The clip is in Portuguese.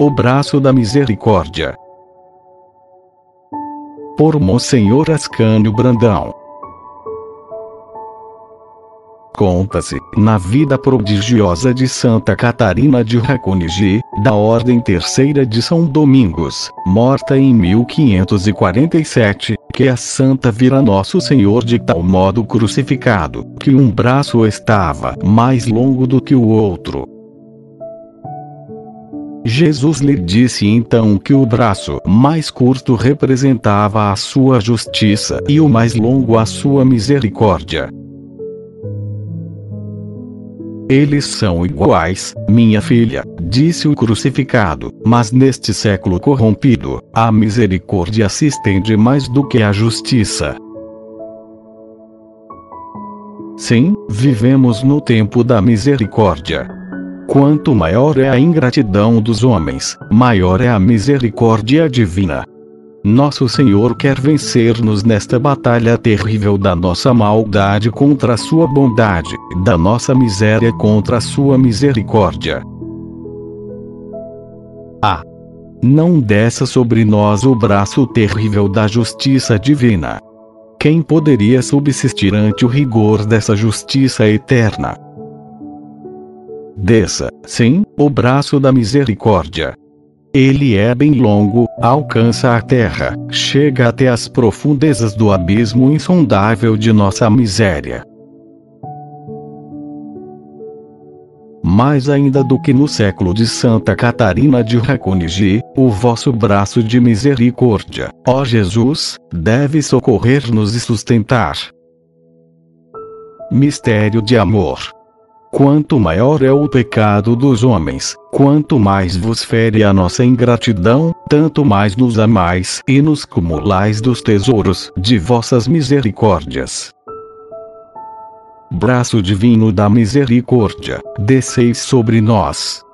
O braço da misericórdia. Por Monsenhor Ascânio Brandão. Conta-se, na vida prodigiosa de Santa Catarina de Racunigi, da Ordem Terceira de São Domingos, morta em 1547, que a santa vira Nosso Senhor de tal modo crucificado, que um braço estava mais longo do que o outro. Jesus lhe disse então que o braço mais curto representava a sua justiça e o mais longo a sua misericórdia. Eles são iguais, minha filha, disse o crucificado, mas neste século corrompido, a misericórdia se estende mais do que a justiça. Sim, vivemos no tempo da misericórdia. Quanto maior é a ingratidão dos homens, maior é a misericórdia divina. Nosso Senhor quer vencer-nos nesta batalha terrível da nossa maldade contra a sua bondade, da nossa miséria contra a sua misericórdia. Ah! Não desça sobre nós o braço terrível da justiça divina. Quem poderia subsistir ante o rigor dessa justiça eterna? Desça, sim, o braço da misericórdia. Ele é bem longo, alcança a terra, chega até as profundezas do abismo insondável de nossa miséria. Mais ainda do que no século de Santa Catarina de Racunigi, o vosso braço de misericórdia, ó Jesus, deve socorrer-nos e sustentar. Mistério de amor. Quanto maior é o pecado dos homens, quanto mais vos fere a nossa ingratidão, tanto mais nos amais e nos cumulais dos tesouros de vossas misericórdias. Braço divino da misericórdia, desceis sobre nós.